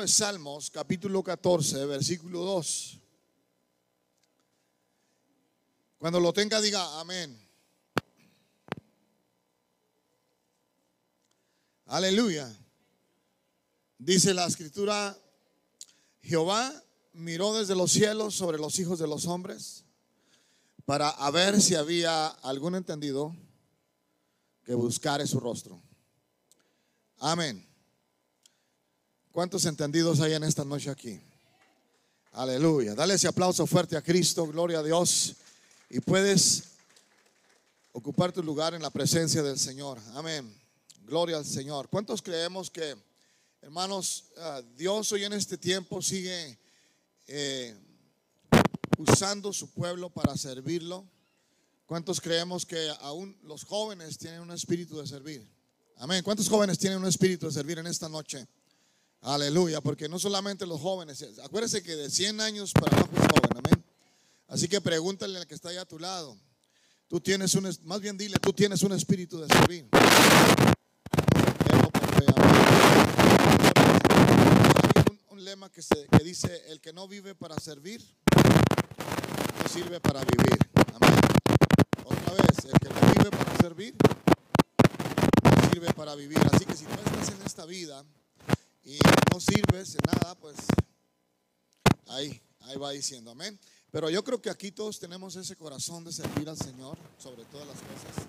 de Salmos, capítulo 14, versículo 2. Cuando lo tenga, diga amén. Aleluya. Dice la escritura, Jehová miró desde los cielos sobre los hijos de los hombres para ver si había algún entendido que buscare su rostro. Amén. ¿Cuántos entendidos hay en esta noche aquí? Aleluya. Dale ese aplauso fuerte a Cristo, gloria a Dios. Y puedes ocupar tu lugar en la presencia del Señor. Amén. Gloria al Señor. ¿Cuántos creemos que, hermanos, ah, Dios hoy en este tiempo sigue eh, usando su pueblo para servirlo? ¿Cuántos creemos que aún los jóvenes tienen un espíritu de servir? Amén. ¿Cuántos jóvenes tienen un espíritu de servir en esta noche? Aleluya, porque no solamente los jóvenes, acuérdese que de 100 años para abajo es joven, amén. Así que pregúntale al que está ahí a tu lado. Tú tienes un, más bien dile, tú tienes un espíritu de servir. Hay un, lema que, se, que dice, el que no vive para servir, no sirve para vivir. Amén. Otra vez, el que no vive para servir, no sirve para vivir. Así que si tú estás en esta vida y no sirves en nada, pues ahí, ahí va diciendo, amén. Pero yo creo que aquí todos tenemos ese corazón de servir al Señor sobre todas las cosas.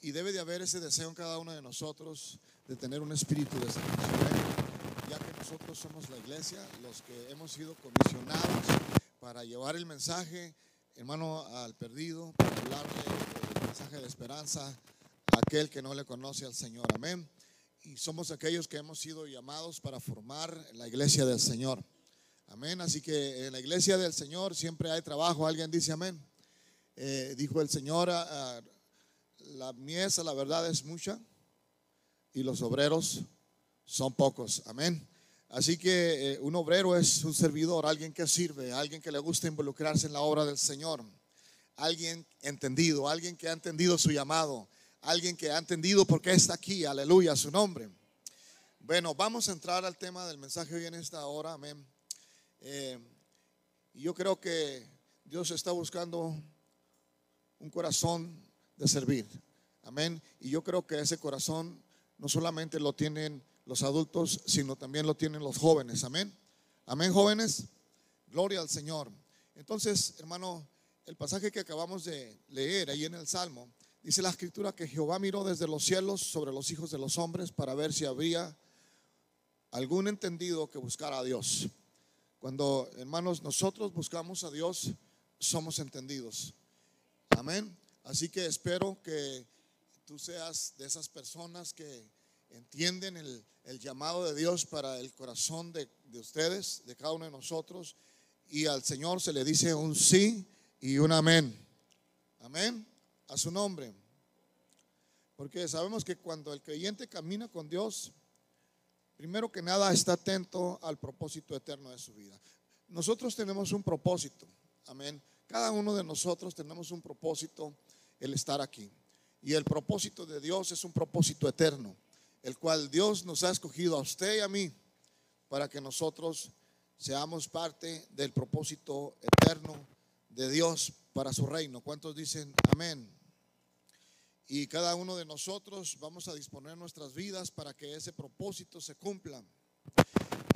Y debe de haber ese deseo en cada uno de nosotros de tener un espíritu de servicio. Ya que nosotros somos la iglesia, los que hemos sido comisionados para llevar el mensaje, hermano, al perdido, para hablarle el mensaje de esperanza a aquel que no le conoce al Señor. Amén. Y somos aquellos que hemos sido llamados para formar la iglesia del Señor. Amén. Así que en la iglesia del Señor siempre hay trabajo. Alguien dice amén. Eh, dijo el Señor, ah, ah, la miesa, la verdad, es mucha y los obreros son pocos. Amén. Así que eh, un obrero es un servidor, alguien que sirve, alguien que le gusta involucrarse en la obra del Señor, alguien entendido, alguien que ha entendido su llamado, alguien que ha entendido por qué está aquí, aleluya, su nombre. Bueno, vamos a entrar al tema del mensaje hoy en esta hora, amén. Eh, yo creo que Dios está buscando un corazón de servir, amén. Y yo creo que ese corazón no solamente lo tienen los adultos, sino también lo tienen los jóvenes. Amén. Amén, jóvenes. Gloria al Señor. Entonces, hermano, el pasaje que acabamos de leer ahí en el Salmo, dice la escritura que Jehová miró desde los cielos sobre los hijos de los hombres para ver si habría algún entendido que buscara a Dios. Cuando, hermanos, nosotros buscamos a Dios, somos entendidos. Amén. Así que espero que tú seas de esas personas que entienden el, llamado de Dios para el corazón de, de, ustedes, de cada uno de nosotros, y al Señor se le dice un sí y un amén. Amén. A su nombre. Porque sabemos que cuando el creyente camina con Dios, primero que nada está atento al propósito eterno de su vida. Nosotros tenemos un propósito. Amén. Cada uno de nosotros tenemos un propósito, el estar aquí. Y el propósito de Dios es un propósito eterno, el cual Dios nos ha escogido a usted y a mí para que nosotros seamos parte del propósito eterno de Dios para su reino. ¿Cuántos dicen amén? Y cada uno de nosotros vamos a disponer nuestras vidas para que ese propósito se cumpla.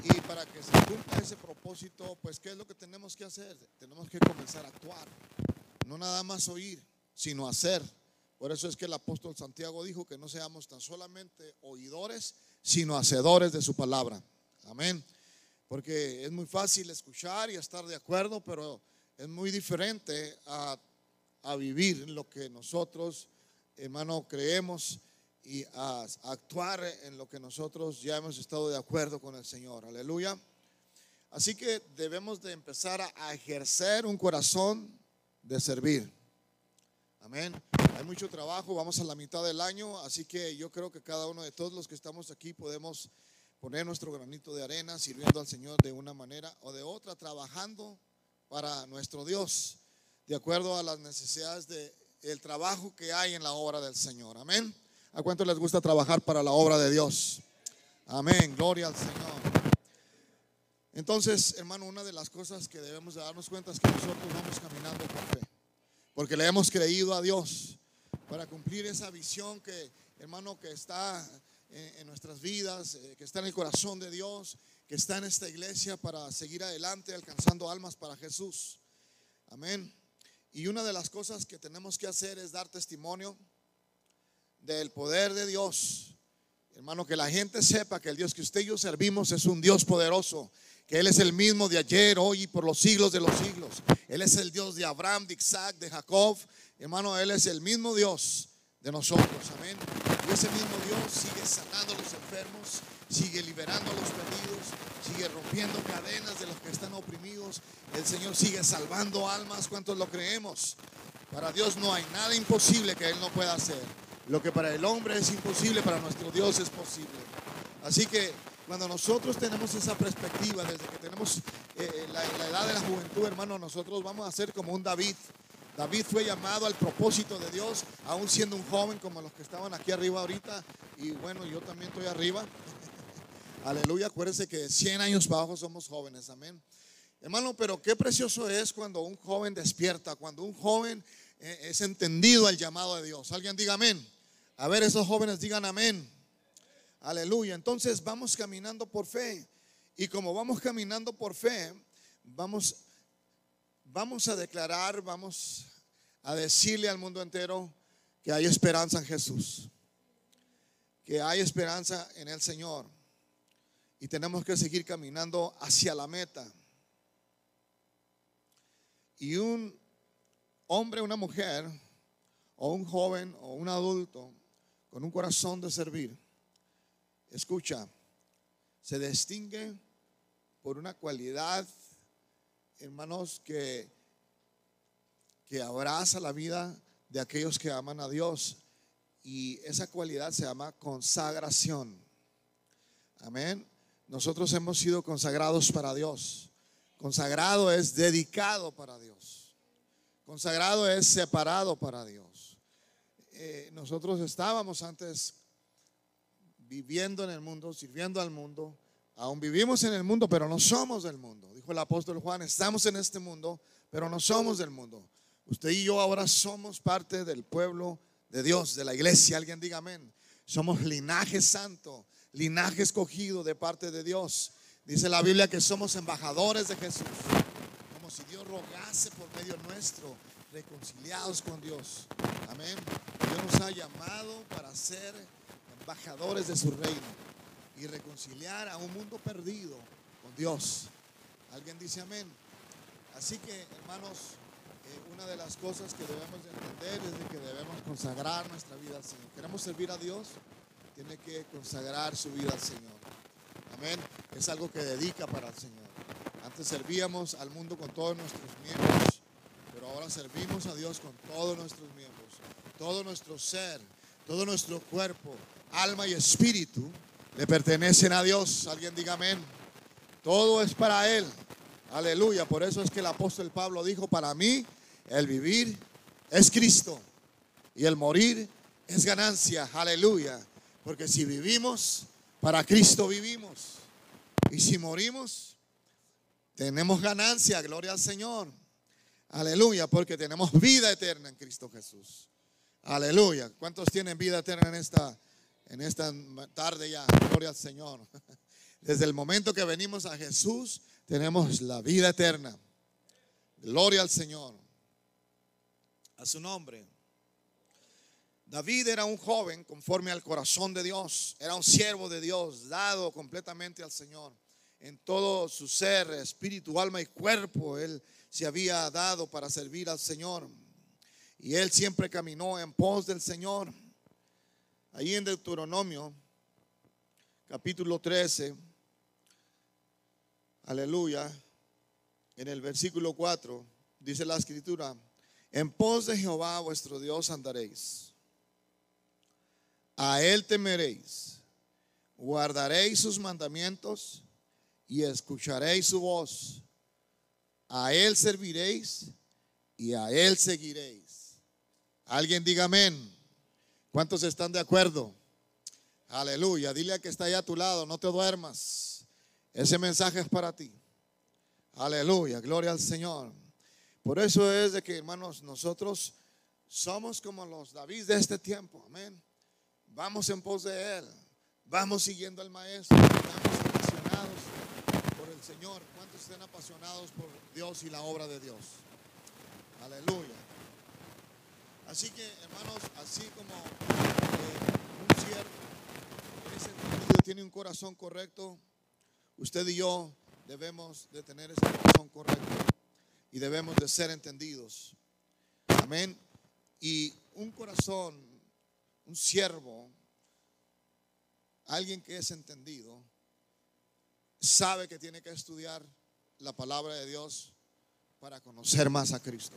Y para que se cumpla ese propósito, pues ¿qué es lo que tenemos que hacer? Tenemos que comenzar a actuar. No nada más oír, sino hacer. Por eso es que el apóstol Santiago dijo que no seamos tan solamente oidores, sino hacedores de su palabra. Amén. Porque es muy fácil escuchar y estar de acuerdo, pero es muy diferente a, vivir lo que nosotros, hermano, creemos y a, actuar en lo que nosotros ya hemos estado de acuerdo con el Señor. Aleluya. Así que debemos de empezar a ejercer un corazón de servir. Amén. Hay mucho trabajo, vamos a la mitad del año, así que yo creo que cada uno de todos los que estamos aquí podemos poner nuestro granito de arena sirviendo al Señor de una manera o de otra, trabajando para nuestro Dios, de acuerdo a las necesidades del trabajo que hay en la obra del Señor. Amén. ¿A cuánto les gusta trabajar para la obra de Dios? Amén. Gloria al Señor. Entonces, hermano, una de las cosas que debemos de darnos cuenta es que nosotros vamos caminando por fe, porque le hemos creído a Dios para cumplir esa visión que, hermano, que está en, nuestras vidas, eh, que está en el corazón de Dios, que está en esta iglesia para seguir adelante alcanzando almas para Jesús. Amén. Y una de las cosas que tenemos que hacer es dar testimonio del poder de Dios. Hermano, que la gente sepa que el Dios que usted y yo servimos es un Dios poderoso, que Él es el mismo de ayer, hoy y por los siglos de los siglos. Él es el Dios de Abraham, de Isaac, de Jacob. Hermano, Él es el mismo Dios de nosotros. Amén. Y ese mismo Dios sigue sanando a los enfermos, sigue liberando a los perdidos, rompiendo cadenas de los que están oprimidos. El Señor sigue salvando almas. ¿Cuántos lo creemos? Para Dios no hay nada imposible que Él no pueda hacer. Lo que para el hombre es imposible, para nuestro Dios es posible. Así que cuando nosotros tenemos esa perspectiva, desde que tenemos eh, eh, la, la edad de la juventud, hermano, nosotros vamos a ser como un David. David fue llamado al propósito de Dios, aún siendo un joven como los que estaban aquí arriba ahorita. Y bueno, yo también estoy arriba. Aleluya, acuérdense que 100 años bajo somos jóvenes, amén. Hermano, pero qué precioso es cuando un joven despierta, cuando un joven eh, es entendido al llamado de Dios. Alguien diga amén. A ver, esos jóvenes digan amén. Aleluya. Entonces vamos caminando por fe. Y como vamos caminando por fe, vamos, vamos a declarar, vamos a decirle al mundo entero que hay esperanza en Jesús. Que hay esperanza en el Señor. Y tenemos que seguir caminando hacia la meta. Y un hombre, una mujer, o un joven, o un adulto, con un corazón de servir, escucha, se distingue por una cualidad, hermanos, que, que abraza la vida de aquellos que aman a Dios. Y esa cualidad se llama consagración. Amén. Nosotros hemos sido consagrados para Dios. Consagrado es dedicado para Dios. Consagrado es separado para Dios. Eh, nosotros estábamos antes viviendo en el mundo, sirviendo al mundo. Aún vivimos en el mundo, pero no somos del mundo. Dijo el apóstol Juan, estamos en este mundo, pero no somos del mundo. Usted y yo ahora somos parte del pueblo de Dios, de la iglesia. Alguien diga amén. Somos linaje santo, linaje escogido de parte de Dios. Dice la Biblia que somos embajadores de Jesús. Como si Dios rogase por medio nuestro reconciliados con Dios. Amén. Dios nos ha llamado para ser embajadores de su reino y reconciliar a un mundo perdido con Dios. ¿Alguien dice amén? Así que, hermanos, eh, una de las cosas que debemos entender es que debemos consagrar nuestra vida al Señor. Queremos servir a Dios, tiene que consagrar su vida al Señor. Amén. Es algo que dedica para el Señor. Antes servíamos al mundo con todos nuestros miembros ahora servimos a Dios con todos nuestros miembros, todo nuestro ser, todo nuestro cuerpo, alma y espíritu le pertenecen a Dios. Alguien diga amén. Todo es para Él. Aleluya. Por eso es que el apóstol Pablo dijo, para mí el vivir es Cristo y el morir es ganancia. Aleluya. Porque si vivimos, para Cristo vivimos. Y si morimos, tenemos ganancia. Gloria al Señor. Aleluya, porque tenemos vida eterna en Cristo Jesús. Aleluya. ¿Cuántos tienen vida eterna en esta, en esta tarde ya? Gloria al Señor. Desde el momento que venimos a Jesús, tenemos la vida eterna. Gloria al Señor. A su nombre. David era un joven conforme al corazón de Dios. Era un siervo de Dios, dado completamente al Señor. En todo su ser, espíritu, alma y cuerpo, él se había dado para servir al Señor. Y él siempre caminó en pos del Señor. Ahí en Deuteronomio, capítulo 13, aleluya, en el versículo 4, dice la escritura, en pos de Jehová vuestro Dios andaréis. A él temeréis, guardaréis sus mandamientos y escucharéis su voz a Él serviréis y a Él seguiréis. Alguien diga amén. ¿Cuántos están de acuerdo? Aleluya. Dile a que está ahí a tu lado, no te duermas. Ese mensaje es para ti. Aleluya, gloria al Señor. Por eso es de que, hermanos, nosotros somos como los David de este tiempo. Amén. Vamos en pos de Él. Vamos siguiendo al Maestro. Estamos apasionados por el Señor. ¿Cuántos estén apasionados por Dios y la obra de Dios? Aleluya. Así que, hermanos, así como eh, un siervo en ese sentido tiene un corazón correcto, usted y yo debemos de tener ese corazón correcto y debemos de ser entendidos. Amén. Y un corazón, un siervo, alguien que es entendido, sabe que tiene que estudiar la palabra de Dios para conocer más a Cristo.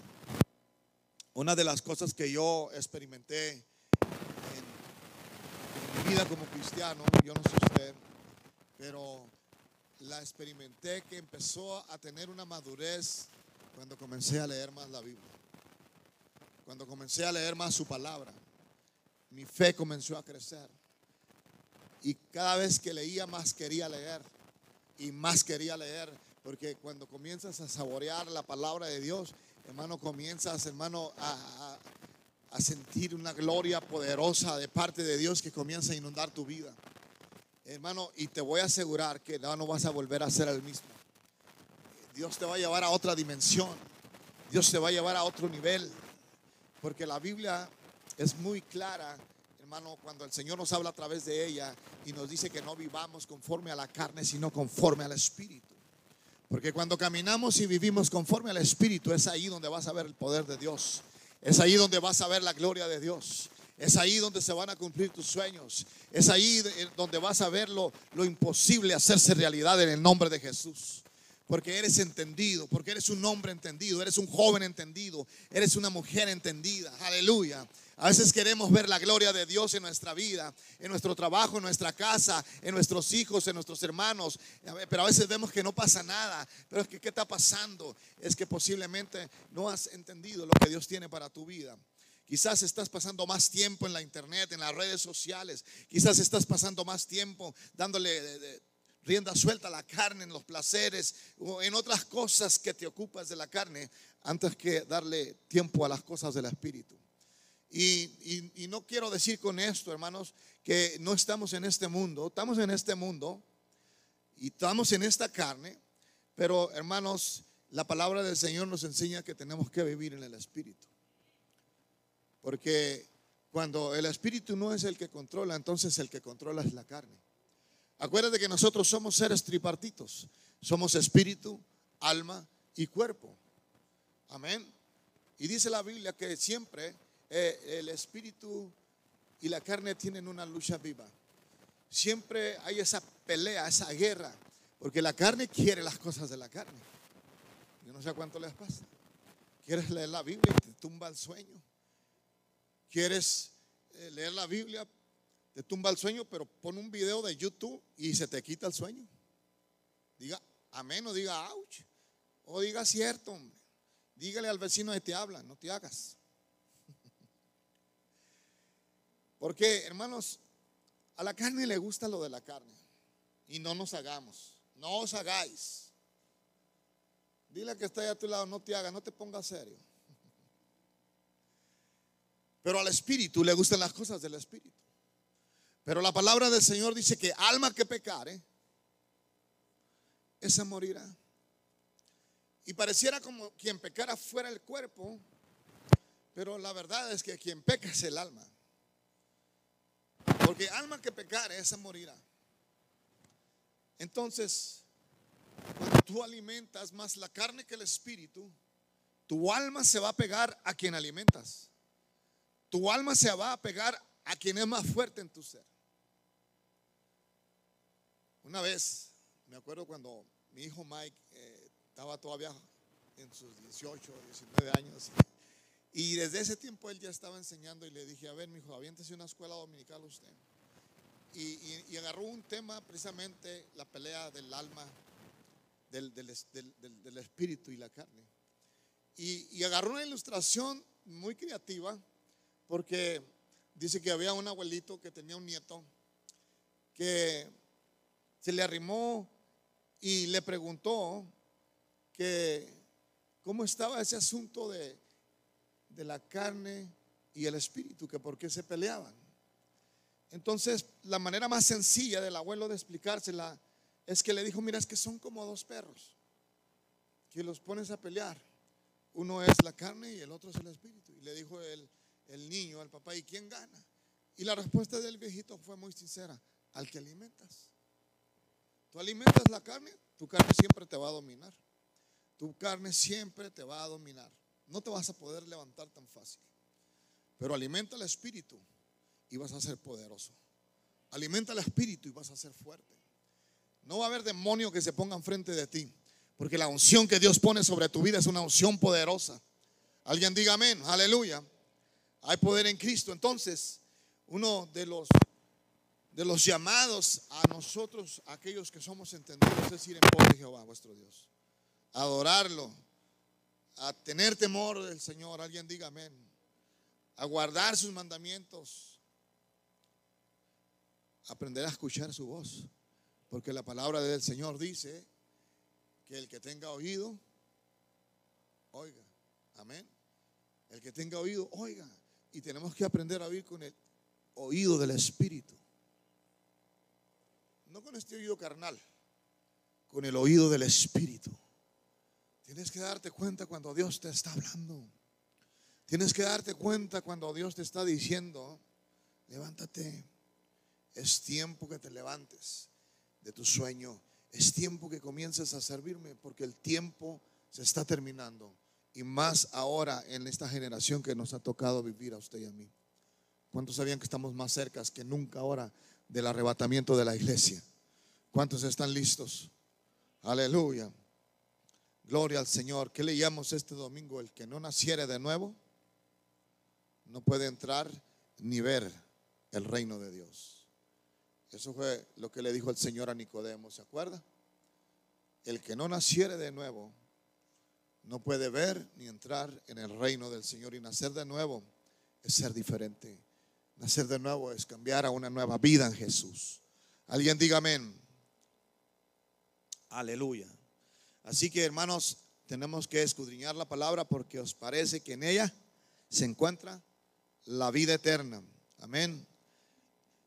Una de las cosas que yo experimenté en, mi vida como cristiano, yo no sé usted, pero la experimenté que empezó a tener una madurez cuando comencé a leer más la Biblia. Cuando comencé a leer más su palabra, mi fe comenzó a crecer. Y cada vez que leía más quería leer y más quería leer, porque cuando comienzas a saborear la palabra de Dios, hermano, comienzas, hermano, a, a, sentir una gloria poderosa de parte de Dios que comienza a inundar tu vida. Hermano, y te voy a asegurar que no, no vas a volver a ser el mismo. Dios te va a llevar a otra dimensión. Dios te va a llevar a otro nivel. Porque la Biblia es muy clara, hermano, cuando el Señor nos habla a través de ella y nos dice que no vivamos conforme a la carne, sino conforme al Espíritu. Porque cuando caminamos y vivimos conforme al Espíritu, es ahí donde vas a ver el poder de Dios. Es ahí donde vas a ver la gloria de Dios. Es ahí donde se van a cumplir tus sueños. Es ahí donde vas a ver lo, lo imposible hacerse realidad en el nombre de Jesús porque eres entendido, porque eres un hombre entendido, eres un joven entendido, eres una mujer entendida. Aleluya. A veces queremos ver la gloria de Dios en nuestra vida, en nuestro trabajo, en nuestra casa, en nuestros hijos, en nuestros hermanos. Pero a veces vemos que no pasa nada. Pero es que, ¿qué está pasando? Es que posiblemente no has entendido lo que Dios tiene para tu vida. Quizás estás pasando más tiempo en la internet, en las redes sociales. Quizás estás pasando más tiempo dándole rienda suelta la carne, en los placeres o en otras cosas que te ocupas de la carne antes que darle tiempo a las cosas del Espíritu. Y, no quiero decir con esto, hermanos, que no estamos en este mundo, estamos en este mundo y estamos en esta carne, pero hermanos, la palabra del Señor nos enseña que tenemos que vivir en el Espíritu. Porque cuando el Espíritu no es el que controla, entonces el que controla es la carne. Acuérdate que nosotros somos seres tripartitos. Somos espíritu, alma y cuerpo. Amén. Y dice la Biblia que siempre eh, el espíritu y la carne tienen una lucha viva. Siempre hay esa pelea, esa guerra, porque la carne quiere las cosas de la carne. Yo no sé cuánto les pasa. Quieres leer la Biblia y te tumba el sueño. Quieres eh, leer la Biblia, te tumba el sueño, pero pon un video de YouTube y se te quita el sueño. Diga amén o diga ouch. O diga cierto, hombre. Dígale al vecino que te habla, no te hagas. Porque, hermanos, a la carne le gusta lo de la carne. Y no nos hagamos. No os hagáis. Dile que está ahí a tu lado, no te hagas, no te pongas serio. Pero al espíritu le gustan las cosas del espíritu. Pero la palabra del Señor dice que alma que pecare, esa morirá. Y pareciera como quien pecara fuera el cuerpo, pero la verdad es que quien peca es el alma. Porque alma que pecare, esa morirá. Entonces, cuando tú alimentas más la carne que el espíritu, tu alma se va a pegar a quien alimentas. Tu alma se va a pegar a quien es más fuerte en tu ser. Una vez, me acuerdo cuando mi hijo Mike eh, estaba todavía en sus 18, 19 años. Y desde ese tiempo él ya estaba enseñando y le dije, a ver, mi hijo, aviéntese una escuela dominical usted. Y, agarró un tema precisamente la pelea del alma, del, del, espíritu y la carne. Y, y, agarró una ilustración muy creativa porque dice que había un abuelito que tenía un nieto que se le arrimó y le preguntó que cómo estaba ese asunto de, de la carne y el espíritu, que por qué se peleaban. Entonces, la manera más sencilla del abuelo de explicársela es que le dijo, mira, es que son como dos perros, que los pones a pelear. Uno es la carne y el otro es el espíritu. Y le dijo el, el niño al papá, ¿y quién gana? Y la respuesta del viejito fue muy sincera, al que alimentas. Tú alimentas la carne, tu carne siempre te va a dominar. Tu carne siempre te va a dominar. No te vas a poder levantar tan fácil. Pero alimenta el espíritu y vas a ser poderoso. Alimenta el espíritu y vas a ser fuerte. No va a haber demonio que se ponga enfrente de ti, porque la unción que Dios pone sobre tu vida es una unción poderosa. Alguien diga amén, aleluya. Hay poder en Cristo. Entonces, uno de los de los llamados a nosotros, aquellos que somos entendidos, es ir en pos de Jehová, vuestro Dios. Adorarlo, a tener temor del Señor. Alguien diga amén. A guardar sus mandamientos. Aprender a escuchar su voz. Porque la palabra del Señor dice que el que tenga oído, oiga. Amén. El que tenga oído, oiga. Y tenemos que aprender a oír con el oído del Espíritu. No con este oído carnal, con el oído del Espíritu. Tienes que darte cuenta cuando Dios te está hablando. Tienes que darte cuenta cuando Dios te está diciendo, levántate. Es tiempo que te levantes de tu sueño. Es tiempo que comiences a servirme porque el tiempo se está terminando. Y más ahora en esta generación que nos ha tocado vivir a usted y a mí. ¿Cuántos sabían que estamos más cerca que nunca ahora del arrebatamiento de la iglesia? ¿Cuántos están listos? Aleluya. Gloria al Señor. ¿Qué leíamos este domingo? El que no naciere de nuevo no puede entrar ni ver el reino de Dios. Eso fue lo que le dijo el Señor a Nicodemo, ¿se acuerda? El que no naciere de nuevo no puede ver ni entrar en el reino del Señor. Y nacer de nuevo es ser diferente. Nacer de nuevo es cambiar a una nueva vida en Jesús. Alguien diga amén. Aleluya. Así que hermanos, tenemos que escudriñar la palabra porque os parece que en ella se encuentra la vida eterna. Amén.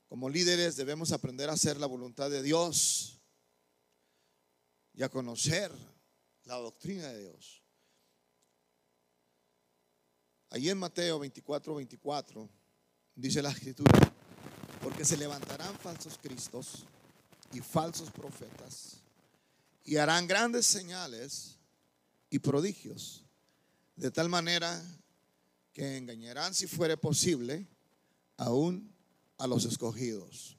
Como líderes debemos aprender a hacer la voluntad de Dios y a conocer la doctrina de Dios. Allí en Mateo 24, 24 dice la escritura, porque se levantarán falsos cristos y falsos profetas y harán grandes señales y prodigios, de tal manera que engañarán, si fuere posible, aún a los escogidos.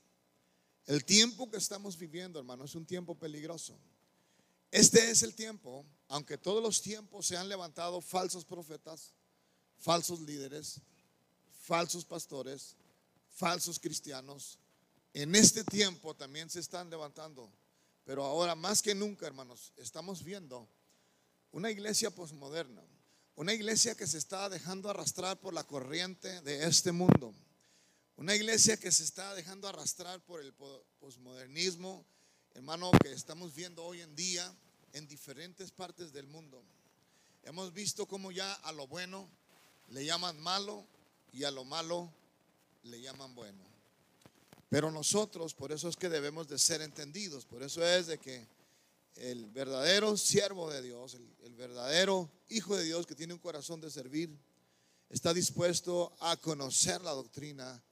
El tiempo que estamos viviendo, hermano, es un tiempo peligroso. Este es el tiempo, aunque todos los tiempos se han levantado falsos profetas, falsos líderes, falsos pastores, falsos cristianos, en este tiempo también se están levantando pero ahora más que nunca, hermanos, estamos viendo una iglesia posmoderna, una iglesia que se está dejando arrastrar por la corriente de este mundo, una iglesia que se está dejando arrastrar por el posmodernismo, hermano, que estamos viendo hoy en día en diferentes partes del mundo. Hemos visto cómo ya a lo bueno le llaman malo y a lo malo le llaman bueno. Pero nosotros, por eso es que debemos de ser entendidos, por eso es de que el verdadero siervo de Dios, el, verdadero hijo de Dios que tiene un corazón de servir, está dispuesto a conocer la doctrina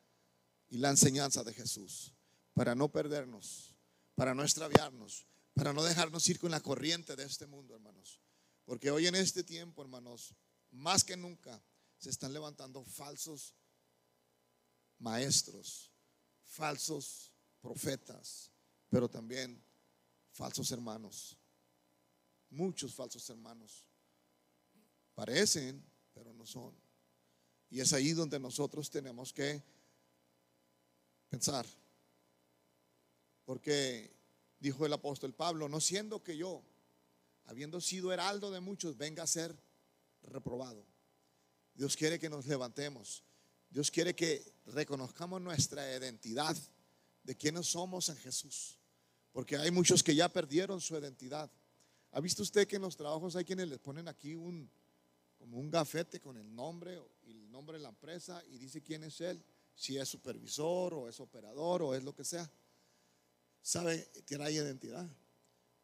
y la enseñanza de Jesús para no perdernos, para no extraviarnos, para no dejarnos ir con la corriente de este mundo, hermanos. Porque hoy en este tiempo, hermanos, más que nunca se están levantando falsos maestros, falsos profetas, pero también falsos hermanos. Muchos falsos hermanos. Parecen, pero no son. Y es ahí donde nosotros tenemos que pensar. Porque dijo el apóstol Pablo, no siendo que yo, habiendo sido heraldo de muchos, venga a ser reprobado. Dios quiere que nos levantemos Dios quiere que reconozcamos nuestra identidad de quiénes somos en Jesús. Porque hay muchos que ya perdieron su identidad. ¿Ha visto usted que en los trabajos hay quienes les ponen aquí un, como un gafete con el nombre y el nombre de la empresa y dice quién es él? Si es supervisor o es operador o es lo que sea. ¿Sabe? Tiene identidad.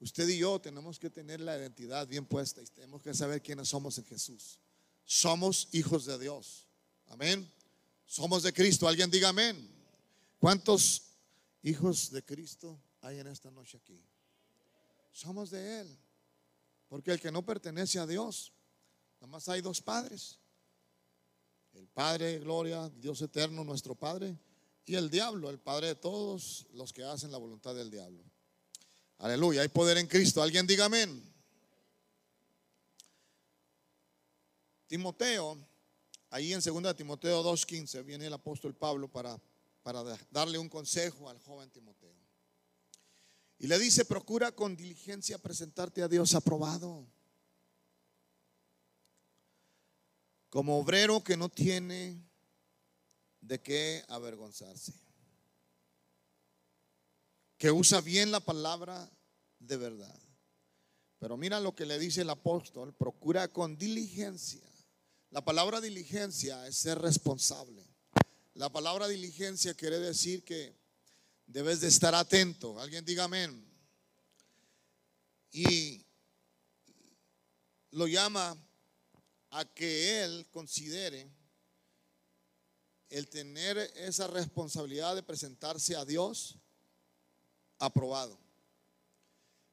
Usted y yo tenemos que tener la identidad bien puesta y tenemos que saber quiénes somos en Jesús. Somos hijos de Dios. Amén. Somos de Cristo. Alguien diga amén. ¿Cuántos hijos de Cristo hay en esta noche aquí? Somos de Él. Porque el que no pertenece a Dios, nada más hay dos padres. El Padre gloria, Dios eterno, nuestro Padre, y el diablo, el Padre de todos los que hacen la voluntad del diablo. Aleluya, hay poder en Cristo. Alguien diga amén. Timoteo, ahí en 2 Timoteo 2.15 viene el apóstol Pablo para, para darle un consejo al joven Timoteo. Y le dice, procura con diligencia presentarte a Dios aprobado. Como obrero que no tiene de qué avergonzarse. Que usa bien la palabra de verdad. Pero mira lo que le dice el apóstol, procura con diligencia. La palabra diligencia es ser responsable. La palabra diligencia quiere decir que debes de estar atento. Alguien diga amén. Y lo llama a que él considere el tener esa responsabilidad de presentarse a Dios aprobado.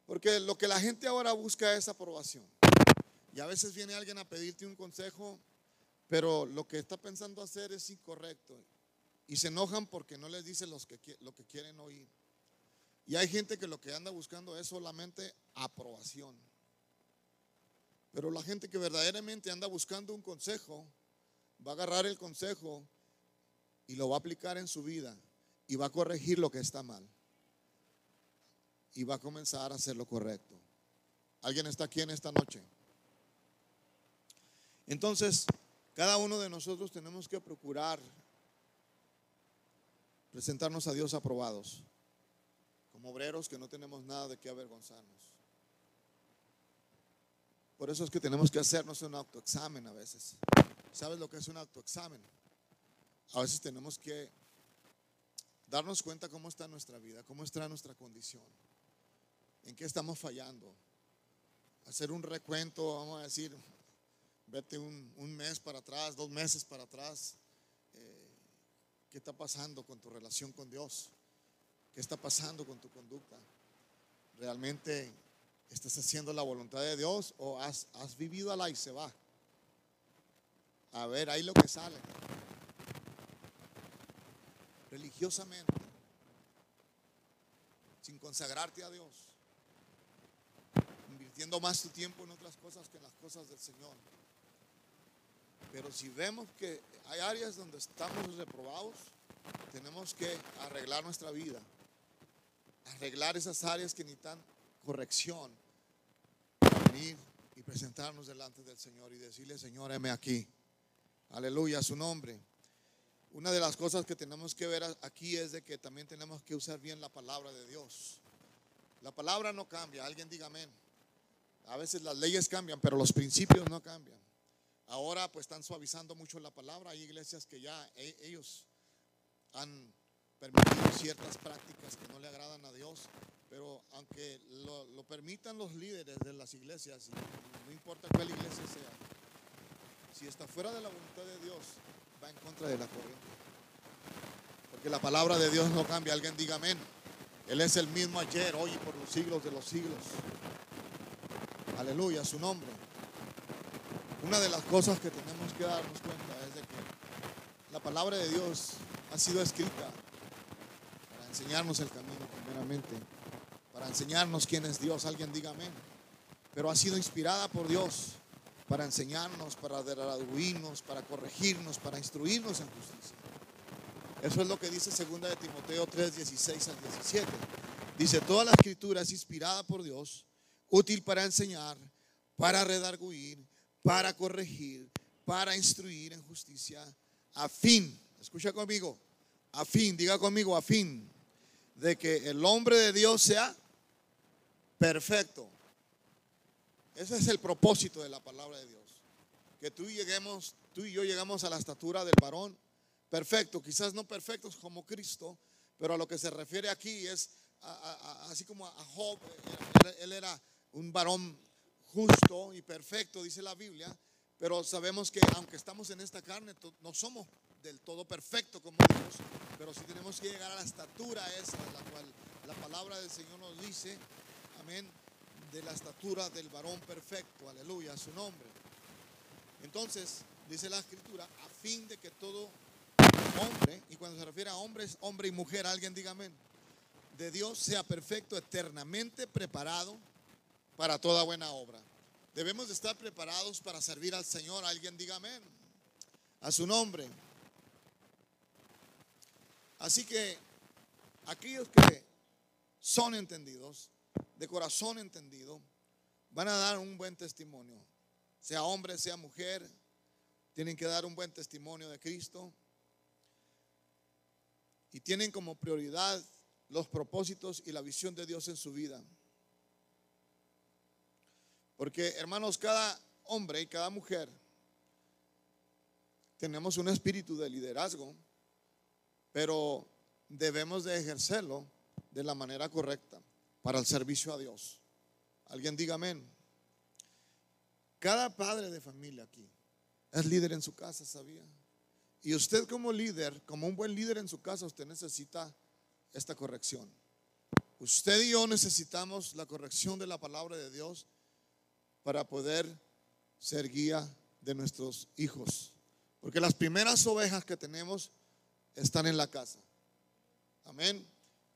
Porque lo que la gente ahora busca es aprobación. Y a veces viene alguien a pedirte un consejo, pero lo que está pensando hacer es incorrecto. Y se enojan porque no les dice que, lo que quieren oír. Y hay gente que lo que anda buscando es solamente aprobación. Pero la gente que verdaderamente anda buscando un consejo, va a agarrar el consejo y lo va a aplicar en su vida y va a corregir lo que está mal. Y va a comenzar a hacer lo correcto. ¿Alguien está aquí en esta noche? Entonces, cada uno de nosotros tenemos que procurar presentarnos a Dios aprobados, como obreros que no tenemos nada de qué avergonzarnos. Por eso es que tenemos que hacernos un autoexamen a veces. ¿Sabes lo que es un autoexamen? A veces tenemos que darnos cuenta cómo está nuestra vida, cómo está nuestra condición, en qué estamos fallando. Hacer un recuento, vamos a decir, vete un, mes para atrás, dos meses para atrás, ¿Qué está pasando con tu relación con Dios? ¿Qué está pasando con tu conducta? ¿Realmente estás haciendo la voluntad de Dios o has, has vivido a la y se va? A ver, ahí lo que sale. Religiosamente, sin consagrarte a Dios, invirtiendo más tu tiempo en otras cosas que en las cosas del Señor. Pero si vemos que hay áreas donde estamos reprobados, tenemos que arreglar nuestra vida, arreglar esas áreas que necesitan corrección, venir y presentarnos delante del Señor y decirle, Señor, heme aquí. Aleluya, su nombre. Una de las cosas que tenemos que ver aquí es de que también tenemos que usar bien la palabra de Dios. La palabra no cambia, alguien diga amén. A veces las leyes cambian, pero los principios no cambian. Ahora pues están suavizando mucho la palabra. Hay iglesias que ya e, ellos han permitido ciertas prácticas que no le agradan a Dios, pero aunque lo, permitan los líderes de las iglesias, no importa cuál iglesia sea, si está fuera de la voluntad de Dios, va en contra de la corriente. Porque la palabra de Dios no cambia. Alguien diga amén. Él es el mismo ayer, hoy y por los siglos de los siglos. Aleluya, su nombre. Una de las cosas que tenemos que darnos cuenta es de que la palabra de Dios ha sido escrita para enseñarnos el camino primeramente, para enseñarnos quién es Dios. Alguien diga amén. Pero ha sido inspirada por Dios para enseñarnos, para redarguirnos, para corregirnos, para instruirnos en justicia. Eso es lo que dice 2 de Timoteo 3, 16 al 17. Dice, toda la escritura es inspirada por Dios, útil para enseñar, para redarguir, para corregir, para instruir en justicia, a fin, escucha conmigo, a fin, diga conmigo, a fin de que el hombre de Dios sea perfecto, Ese es el propósito de la palabra de Dios. Que tú lleguemos, tú y yo llegamos a la estatura del varón perfecto, quizás no perfectos como Cristo, pero a lo que se refiere aquí es así como a Job, él era un varón justo y perfecto, dice la Biblia, pero sabemos que aunque estamos en esta carne, no somos del todo perfecto como Dios, pero sí tenemos que llegar a la estatura esa, la cual la palabra del Señor nos dice, amén, de la estatura del varón perfecto, aleluya, su nombre. Entonces, dice la escritura, a fin de que todo hombre, y cuando se refiere a hombres, hombre y mujer, alguien diga amén, de Dios sea perfecto, eternamente preparado para toda buena obra. Debemos de estar preparados para servir al Señor, alguien diga amén, a su nombre. Así que aquellos que son entendidos, de corazón entendido, van a dar un buen testimonio. Sea hombre, sea mujer, tienen que dar un buen testimonio de Cristo. Y tienen como prioridad los propósitos y la visión de Dios en su vida. Porque, hermanos, cada hombre y cada mujer tenemos un espíritu de liderazgo, pero debemos de ejercerlo de la manera correcta para el servicio a Dios. Alguien diga amén. Cada padre de familia aquí es líder en su casa, ¿sabía? Y usted como líder, como un buen líder en su casa, usted necesita esta corrección. Usted y yo necesitamos la corrección de la palabra de Dios para poder ser guía de nuestros hijos. Porque las primeras ovejas que tenemos están en la casa. Amén.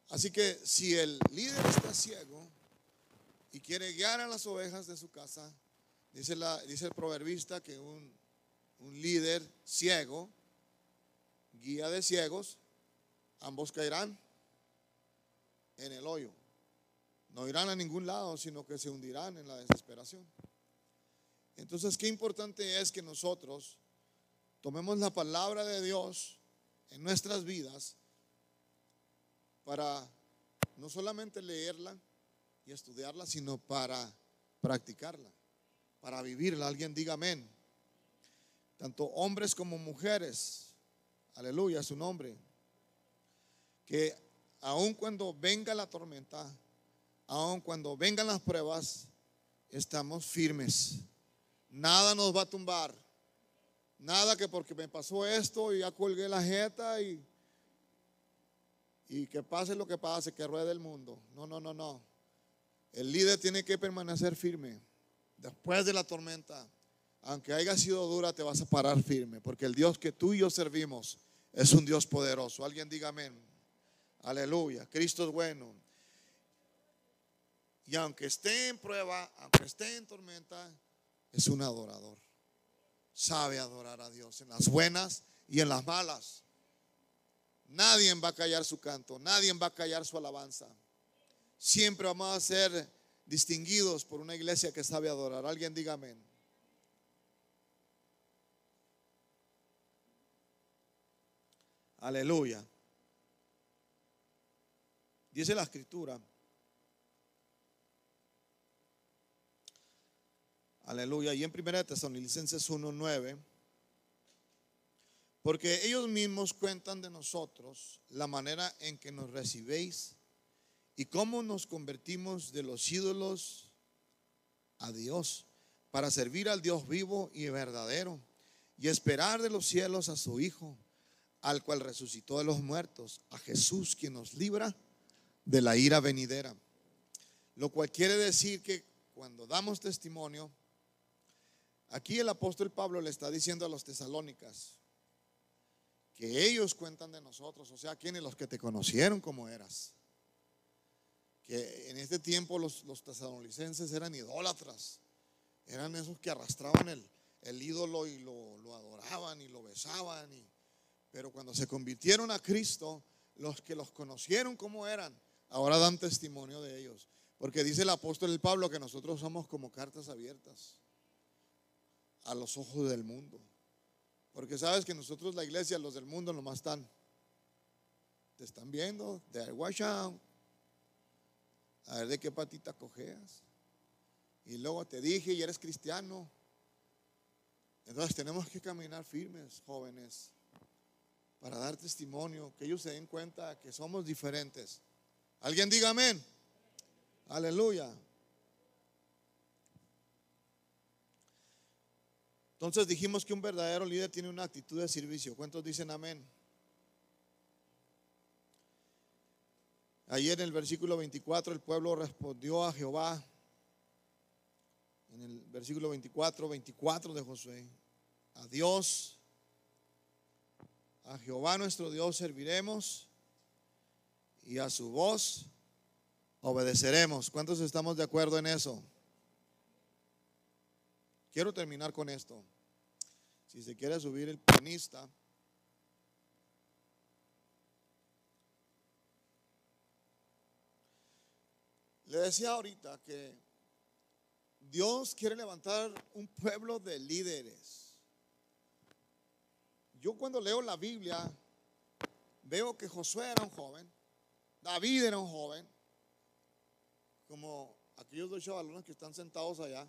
Así que si el líder está ciego y quiere guiar a las ovejas de su casa, dice, dice el proverbista que un líder ciego, guía de ciegos, ambos caerán en el hoyo. No irán a ningún lado, sino que se hundirán en la desesperación. Entonces, qué importante es que nosotros tomemos la palabra de Dios en nuestras vidas para no solamente leerla y estudiarla, sino para practicarla, para vivirla. Alguien diga amén. Tanto hombres como mujeres, aleluya, su nombre, que aun cuando venga la tormenta, aun cuando vengan las pruebas, estamos firmes. Nada nos va a tumbar. Nada que porque me pasó esto y ya colgué la jeta y y que pase lo que pase, que ruede el mundo. No, no, no, no. El líder tiene que permanecer firme. Después de la tormenta, aunque haya sido dura, te vas a parar firme, porque el Dios que tú y yo servimos es un Dios poderoso. Alguien diga amén. Aleluya. Cristo es bueno. Y aunque esté en prueba, aunque esté en tormenta, es un adorador. Sabe adorar a Dios en las buenas y en las malas. Nadie va a callar su canto, nadie va a callar su alabanza. Siempre vamos a ser distinguidos por una iglesia que sabe adorar. Alguien diga amén. Aleluya. Dice la escritura. Aleluya. Y en 1 Tesalonicenses 1:9 porque ellos mismos cuentan de nosotros la manera en que nos recibéis y cómo nos convertimos de los ídolos a Dios para servir al Dios vivo y verdadero y esperar de los cielos a su Hijo, al cual resucitó de los muertos, a Jesús quien nos libra de la ira venidera. Lo cual quiere decir que cuando damos testimonio, aquí el apóstol Pablo le está diciendo a los tesalónicas, que ellos cuentan de nosotros, o sea, quienes los que te conocieron como eras. Que en este tiempo los, tesalonicenses eran idólatras, eran esos que arrastraban el, el ídolo y lo, adoraban y lo besaban. Y, pero cuando se convirtieron a Cristo, los que los conocieron como eran, ahora dan testimonio de ellos. Porque dice el apóstol Pablo que nosotros somos como cartas abiertas a los ojos del mundo. Porque sabes que nosotros, la iglesia, los del mundo, nomás están. Te están viendo, de watch out. A ver de qué patita cojeas. Y luego te dije y eres cristiano. Entonces tenemos que caminar firmes, jóvenes, para dar testimonio, que ellos se den cuenta que somos diferentes. Alguien diga amén. Aleluya. Entonces dijimos que un verdadero líder tiene una actitud de servicio. ¿Cuántos dicen amén? Ayer en el versículo 24 el pueblo respondió a Jehová. En el versículo 24, 24 de Josué. A Dios, a Jehová nuestro Dios serviremos y a su voz obedeceremos. ¿Cuántos estamos de acuerdo en eso? Quiero terminar con esto. Si se quiere subir el pianista. Le decía ahorita que Dios quiere levantar un pueblo de líderes. Yo cuando leo la Biblia veo que Josué era un joven, David era un joven, como aquellos dos chavalones que están sentados allá.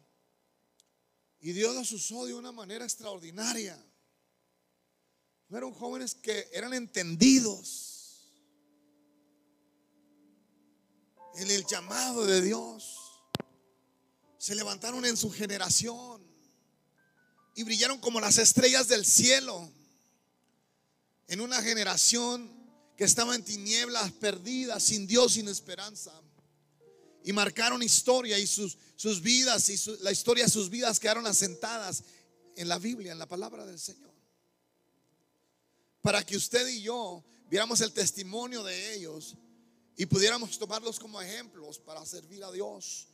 Y Dios los usó de una manera extraordinaria. Fueron jóvenes que eran entendidos en el llamado de Dios. Se levantaron en su generación y brillaron como las estrellas del cielo en una generación que estaba en tinieblas perdidas, sin Dios, sin esperanza y marcaron historia y sus, sus vidas y la historia de sus vidas quedaron asentadas en la Biblia, en la palabra del Señor. Para que usted y yo viéramos el testimonio de ellos y pudiéramos tomarlos como ejemplos para servir a Dios.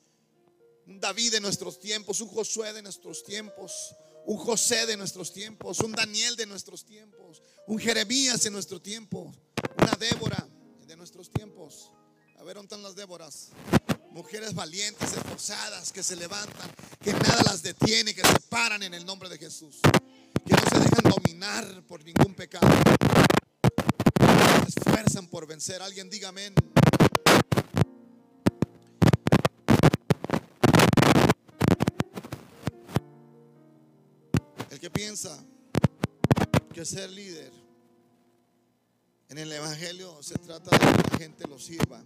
Un David de nuestros tiempos, un Josué de nuestros tiempos, un José de nuestros tiempos, un Daniel de nuestros tiempos, un Jeremías de nuestro tiempo, una Débora de nuestros tiempos. A ver, ¿dónde están las Déboras? Mujeres valientes, esforzadas, que se levantan, que nada las detiene, que se paran en el nombre de Jesús. Que no se dejan dominar por ningún pecado. Se esfuerzan por vencer. Alguien diga amén. El que piensa que ser líder en el Evangelio se trata de que la gente lo sirva.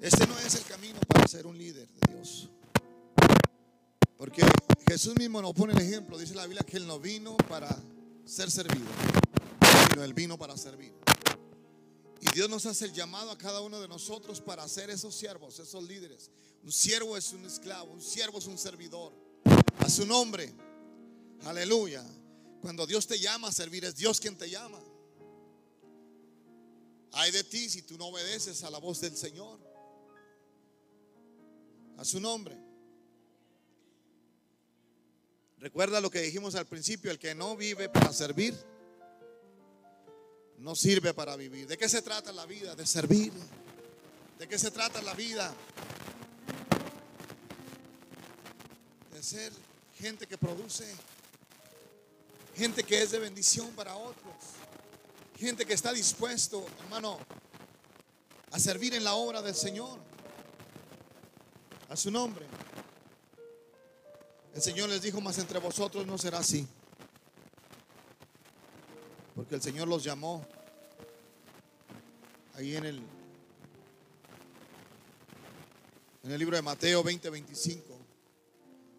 Este no es el camino para ser un líder de Dios. Porque Jesús mismo nos pone el ejemplo. Dice la Biblia que Él no vino para ser servido, sino Él vino para servir. Y Dios nos hace el llamado a cada uno de nosotros para ser esos siervos, esos líderes. Un siervo es un esclavo, un siervo es un servidor. A su nombre. Aleluya. Cuando Dios te llama a servir, es Dios quien te llama. Hay de ti si tú no obedeces a la voz del Señor a su nombre. Recuerda lo que dijimos al principio, el que no vive para servir, no sirve para vivir. ¿De qué se trata la vida? De servir. ¿De qué se trata la vida? De ser gente que produce, gente que es de bendición para otros, gente que está dispuesto, hermano, a servir en la obra del Señor a su nombre. El Señor les dijo, más entre vosotros no será así. Porque el Señor los llamó ahí en el en el libro de Mateo 20, 25.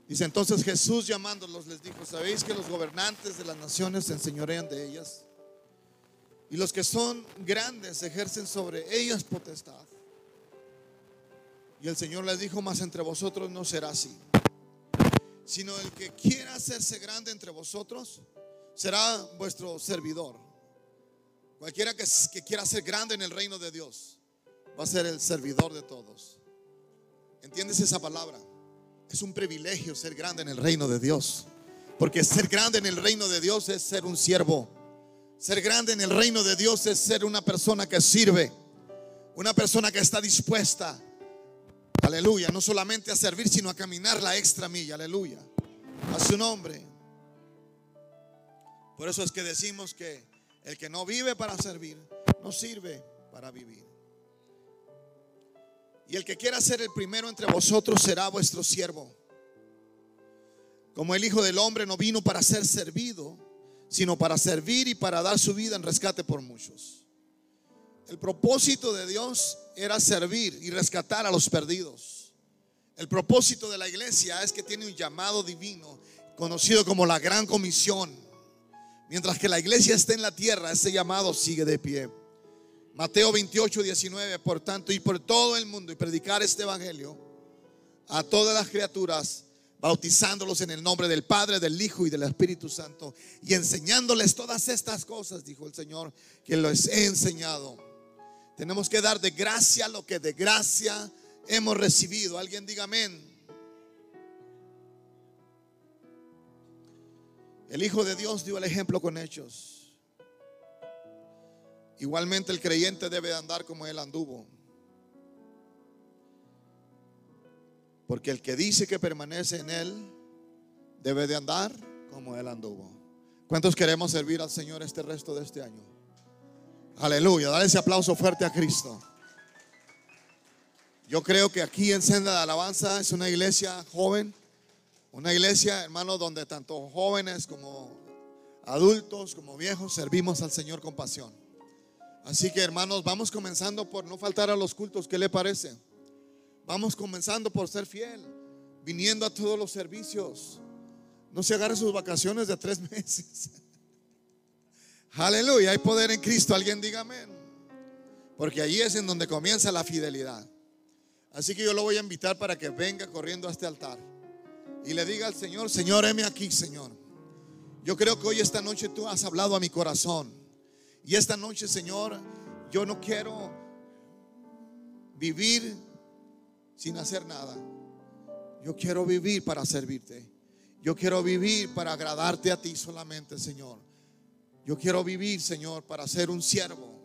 Dice entonces Jesús llamándolos les dijo, ¿sabéis que los gobernantes de las naciones se enseñorean de ellas? Y los que son grandes ejercen sobre ellas potestad. Y el Señor les dijo, más entre vosotros no será así. Sino el que quiera hacerse grande entre vosotros será vuestro servidor. Cualquiera que, que quiera ser grande en el reino de Dios va a ser el servidor de todos. ¿Entiendes esa palabra? Es un privilegio ser grande en el reino de Dios. Porque ser grande en el reino de Dios es ser un siervo. Ser grande en el reino de Dios es ser una persona que sirve. Una persona que está dispuesta Aleluya. No solamente a servir, sino a caminar la extra milla. Aleluya. A su nombre. Por eso es que decimos que el que no vive para servir, no sirve para vivir. Y el que quiera ser el primero entre vosotros será vuestro siervo. Como el Hijo del Hombre no vino para ser servido, sino para servir y para dar su vida en rescate por muchos. El propósito de Dios era servir y rescatar a los perdidos. El propósito de la iglesia es que tiene un llamado divino conocido como la gran comisión. Mientras que la iglesia esté en la tierra, ese llamado sigue de pie. Mateo 28, 19, por tanto, y por todo el mundo y predicar este evangelio a todas las criaturas, bautizándolos en el nombre del Padre, del Hijo y del Espíritu Santo, y enseñándoles todas estas cosas, dijo el Señor, que les he enseñado. Tenemos que dar de gracia lo que de gracia hemos recibido. Alguien diga amén. El Hijo de Dios dio el ejemplo con hechos. Igualmente el creyente debe andar como él anduvo. Porque el que dice que permanece en él debe de andar como él anduvo. ¿Cuántos queremos servir al Señor este resto de este año? Aleluya, dale ese aplauso fuerte a Cristo. Yo creo que aquí en Senda de Alabanza es una iglesia joven una iglesia, hermano, donde tanto jóvenes como adultos, como viejos, servimos al Señor con pasión. Así que, hermanos, vamos comenzando por no faltar a los cultos. ¿Qué le parece? Vamos comenzando por ser fiel, viniendo a todos los servicios. No se agarre sus vacaciones de tres meses. Aleluya, hay poder en Cristo. Alguien diga amén. Porque allí es en donde comienza la fidelidad. Así que yo lo voy a invitar para que venga corriendo a este altar y le diga al Señor, Señor, heme aquí, Señor. Yo creo que hoy esta noche tú has hablado a mi corazón. Y esta noche, Señor, yo no quiero vivir sin hacer nada. Yo quiero vivir para servirte. Yo quiero vivir para agradarte a ti solamente, Señor. Yo quiero vivir, Señor, para ser un siervo.